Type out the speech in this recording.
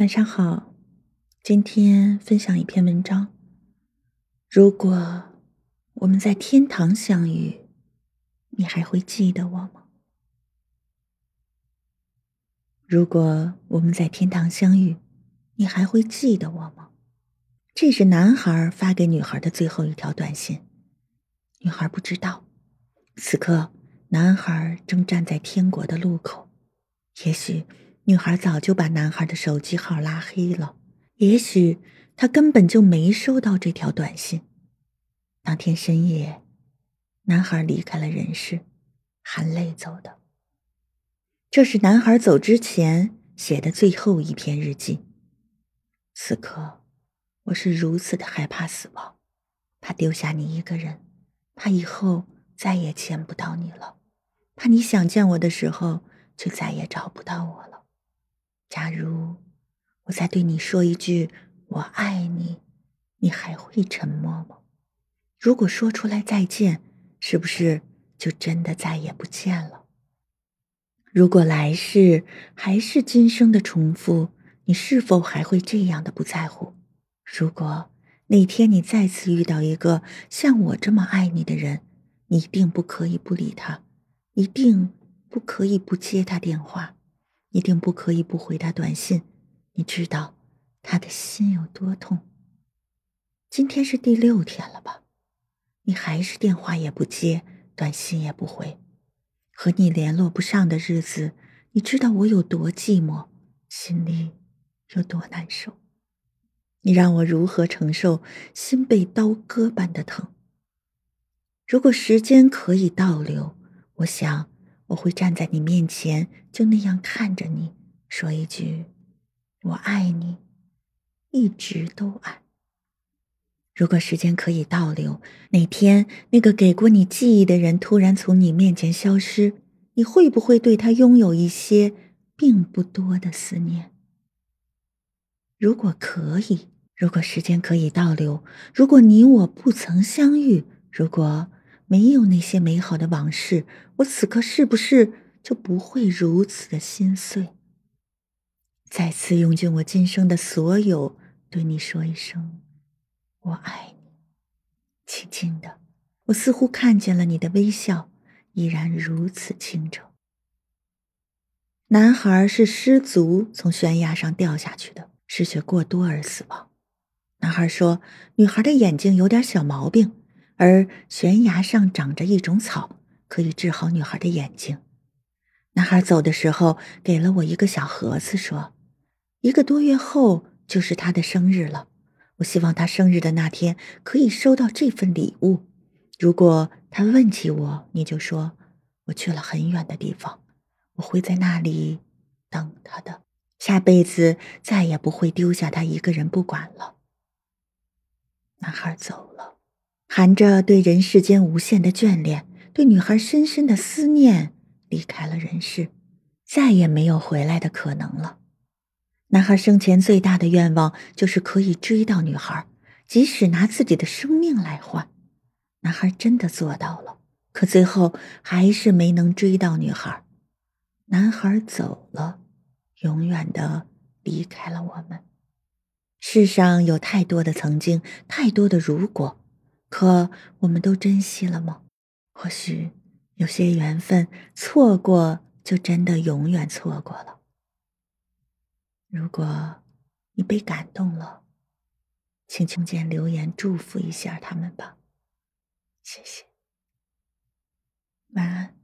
晚上好，今天分享一篇文章。如果我们在天堂相遇，你还会记得我吗？如果我们在天堂相遇，你还会记得我吗？这是男孩发给女孩的最后一条短信。女孩不知道，此刻男孩正站在天国的路口，也许。女孩早就把男孩的手机号拉黑了，也许他根本就没收到这条短信。当天深夜，男孩离开了人世，含泪走的。这是男孩走之前写的最后一篇日记。此刻，我是如此的害怕死亡，怕丢下你一个人，怕以后再也见不到你了，怕你想见我的时候就再也找不到我了。假如我再对你说一句“我爱你”，你还会沉默吗？如果说出来再见，是不是就真的再也不见了？如果来世还是今生的重复，你是否还会这样的不在乎？如果哪天你再次遇到一个像我这么爱你的人，你一定不可以不理他，一定不可以不接他电话。一定不可以不回他短信，你知道他的心有多痛。今天是第六天了吧？你还是电话也不接，短信也不回，和你联络不上的日子，你知道我有多寂寞，心里有多难受。你让我如何承受心被刀割般的疼？如果时间可以倒流，我想。我会站在你面前，就那样看着你，说一句：“我爱你，一直都爱。”如果时间可以倒流，哪天那个给过你记忆的人突然从你面前消失，你会不会对他拥有一些并不多的思念？如果可以，如果时间可以倒流，如果你我不曾相遇，如果……没有那些美好的往事，我此刻是不是就不会如此的心碎？再次用尽我今生的所有，对你说一声“我爱你”。轻轻的，我似乎看见了你的微笑，依然如此清澈。男孩是失足从悬崖上掉下去的，失血过多而死亡。男孩说：“女孩的眼睛有点小毛病。”而悬崖上长着一种草，可以治好女孩的眼睛。男孩走的时候给了我一个小盒子，说：“一个多月后就是他的生日了，我希望他生日的那天可以收到这份礼物。如果他问起我，你就说我去了很远的地方，我会在那里等他的，下辈子再也不会丢下他一个人不管了。”男孩走了。含着对人世间无限的眷恋，对女孩深深的思念，离开了人世，再也没有回来的可能了。男孩生前最大的愿望就是可以追到女孩，即使拿自己的生命来换。男孩真的做到了，可最后还是没能追到女孩。男孩走了，永远的离开了我们。世上有太多的曾经，太多的如果。可我们都珍惜了吗？或许有些缘分错过就真的永远错过了。如果你被感动了请请见留言祝福一下他们吧。谢谢。晚安。